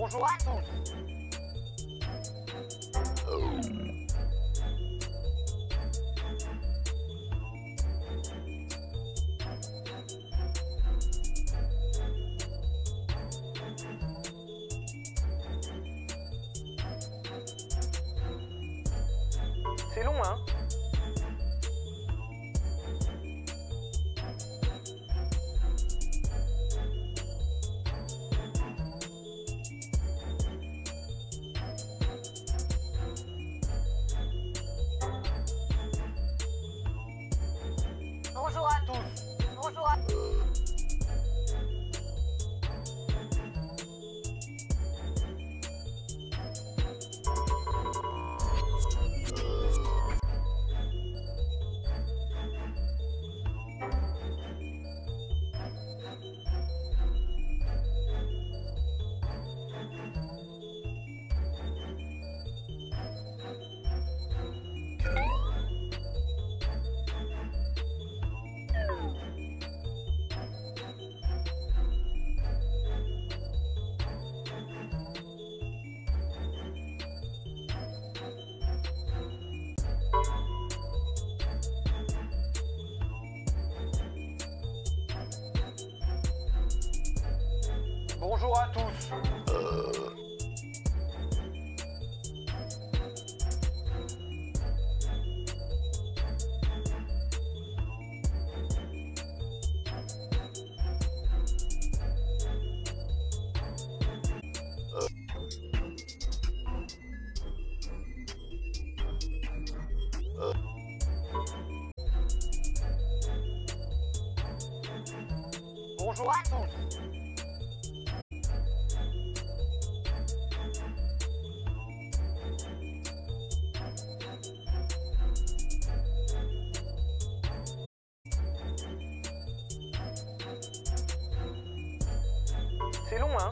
Bonjour à tous. C'est long, hein? Bonjour à tous. Bonjour à tous. C'est long, hein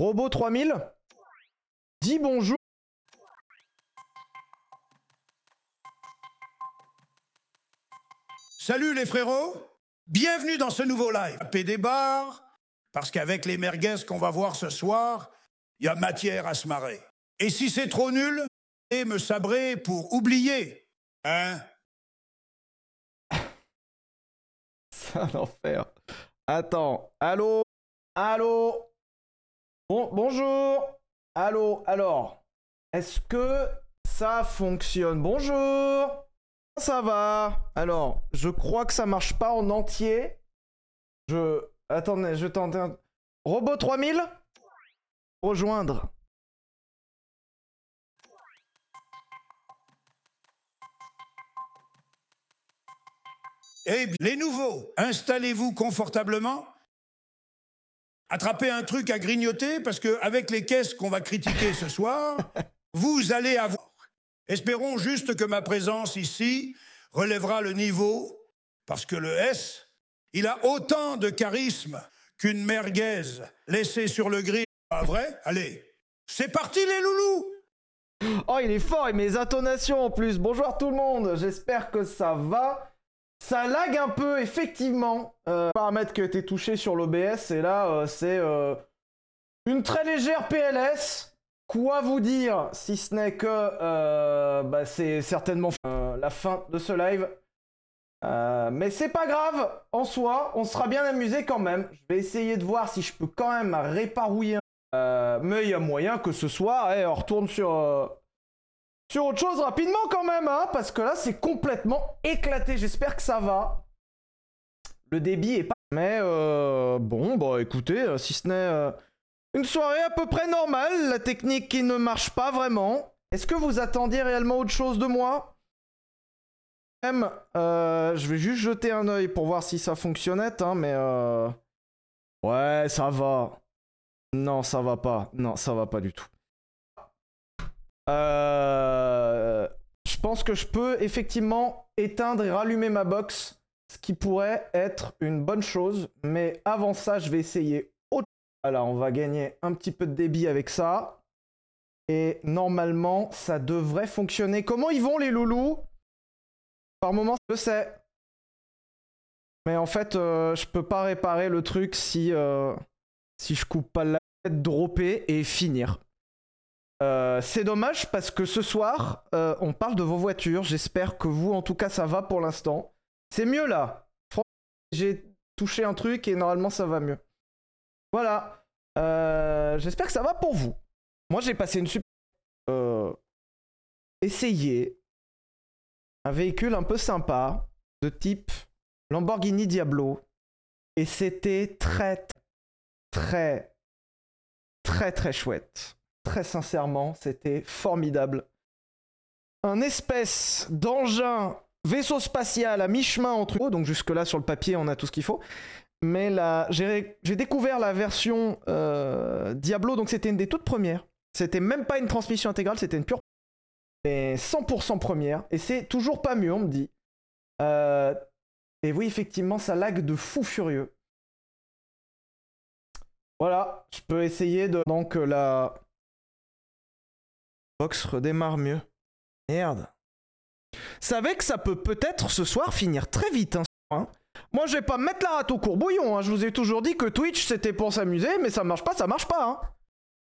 Robot 3000 Dis bonjour. Salut les frérots, bienvenue dans ce nouveau live. Paix des bars, parce qu'avec les merguez qu'on va voir ce soir, il y a matière à se marrer. Et si c'est trop nul, et me sabrer pour oublier, hein? C'est un enfer. Attends. Allô? Allô? Bon, bonjour Allô Alors, est-ce que ça fonctionne? Bonjour Ça va? Alors, je crois que ça marche pas en entier. Je... Attendez, je tente un... Robot 3000 Rejoindre. Eh les nouveaux, installez-vous confortablement. Attrapez un truc à grignoter, parce qu'avec les caisses qu'on va critiquer ce soir, vous allez avoir. Espérons juste que ma présence ici relèvera le niveau, parce que le S, il a autant de charisme qu'une merguez laissée sur le grill. Pas vrai? Allez, c'est parti les loulous Oh, il est fort et mes intonations en plus. Bonjour tout le monde, j'espère que ça va. Ça lag un peu, effectivement. Euh, paramètre qui a été touché sur l'OBS, et là, euh, c'est euh, une très légère PLS. Quoi vous dire, si ce n'est que euh, bah, c'est certainement la fin de ce live. Mais c'est pas grave, en soi, on sera bien amusé quand même. Je vais essayer de voir si je peux quand même réparouiller. Mais il y a moyen que ce soir, eh, on retourne sur, sur autre chose rapidement quand même, hein, parce que là c'est complètement éclaté. J'espère que ça va. Le débit est pas. Mais euh, bon, bah écoutez, euh, si ce n'est euh, Une soirée à peu près normale, la technique qui ne marche pas vraiment. Est-ce que vous attendiez réellement autre chose de moi? Même, je vais juste jeter un œil pour voir si ça fonctionnait, hein, mais. Ouais, ça va. Non, ça va pas. Non, ça va pas du tout. Euh... Je pense que je peux effectivement éteindre et rallumer ma box, ce qui pourrait être une bonne chose, mais avant ça, je vais essayer autre Voilà, on va gagner un petit peu de débit avec ça. Et normalement, ça devrait fonctionner. Comment ils vont les loulous? Par moment, je sais. Mais en fait, euh, je peux pas réparer le truc si, euh, si je coupe pas la tête, dropper et finir. Euh, c'est dommage parce que ce soir, euh, on parle de vos voitures. J'espère que vous, en tout cas, ça va pour l'instant. C'est mieux là. J'ai touché un truc et normalement, ça va mieux. Voilà. Euh, J'espère que ça va pour vous. Moi, j'ai passé une super. Essayer un véhicule un peu sympa de type Lamborghini Diablo. Et c'était très, très, très, très chouette. Très sincèrement, c'était formidable. Un espèce d'engin vaisseau spatial à mi-chemin entre eux. Donc jusque-là, sur le papier, on a tout ce qu'il faut. Mais là, j'ai découvert la version euh, Diablo, donc c'était une des toutes premières. C'était même pas une transmission intégrale, c'était une pure. Mais 100% première. Et c'est toujours pas mieux, on me dit. Euh, et oui, effectivement, ça lag de fou furieux. Voilà, je peux essayer de. Donc la. Box redémarre mieux. Merde. Savez que ça peut peut-être ce soir finir très vite. Hein, hein. Moi, je vais pas me mettre la rate au courbouillon. Hein. Je vous ai toujours dit que Twitch c'était pour s'amuser, mais ça marche pas, ça marche pas. Hein.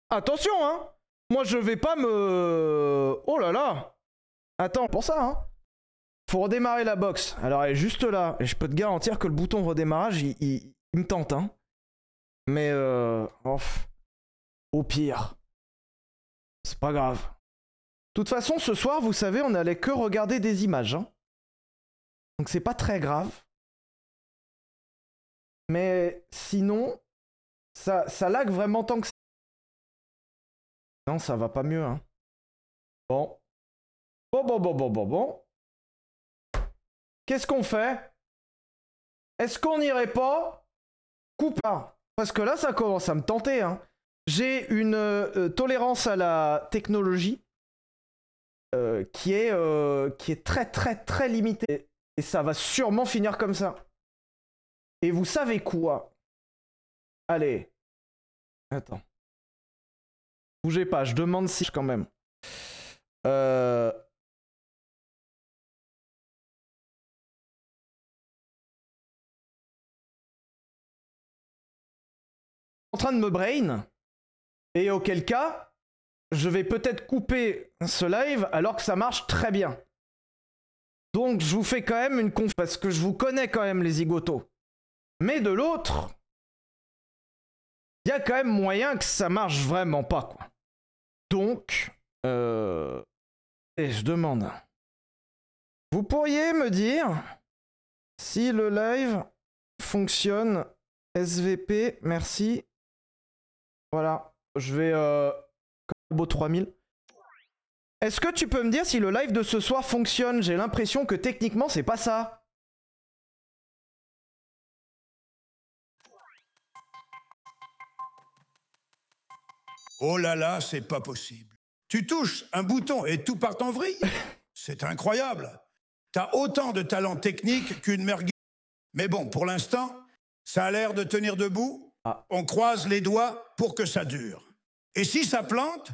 Attention, hein. Moi, je vais pas me. Oh là là. Attends, pour ça, hein. Faut redémarrer la box. Alors, elle est juste là. Et je peux te garantir que le bouton redémarrage, il, me tente, hein. Mais, euh. Au pire. C'est pas grave. Toute façon, ce soir, vous savez, on allait que regarder des images. hein. Donc c'est pas très grave. Mais sinon, ça, ça lag vraiment tant que. Non, ça va pas mieux. Hein. Bon. Bon, bon, bon, bon, bon, bon. Qu'est-ce qu'on fait? Est-ce qu'on n'irait pas? Couper Parce que là, ça commence à me tenter. Hein. J'ai une euh, tolérance à la technologie euh, qui, est, euh, qui est très très très limitée. Et ça va sûrement finir comme ça. Et vous savez quoi? Allez. Attends. Bougez pas, je demande si quand même. Euh... En train de me brain. Et auquel cas, je vais peut-être couper ce live alors que ça marche très bien. Donc je vous fais quand même une conf parce que je vous connais quand même les zigotos. Mais de l'autre, il y a quand même moyen que ça marche vraiment pas quoi. Donc, euh... et je demande, vous pourriez me dire si le live fonctionne SVP, merci. Voilà, je vais euh... Beau 3000. Est-ce que tu peux me dire si le live de ce soir fonctionne? J'ai l'impression que techniquement c'est pas ça. Oh là là, c'est pas possible. Tu touches un bouton et tout part en vrille. C'est incroyable. T'as autant de talent technique qu'une merguez. Mais bon, pour l'instant, ça a l'air de tenir debout. Ah. On croise les doigts pour que ça dure. Et si ça plante,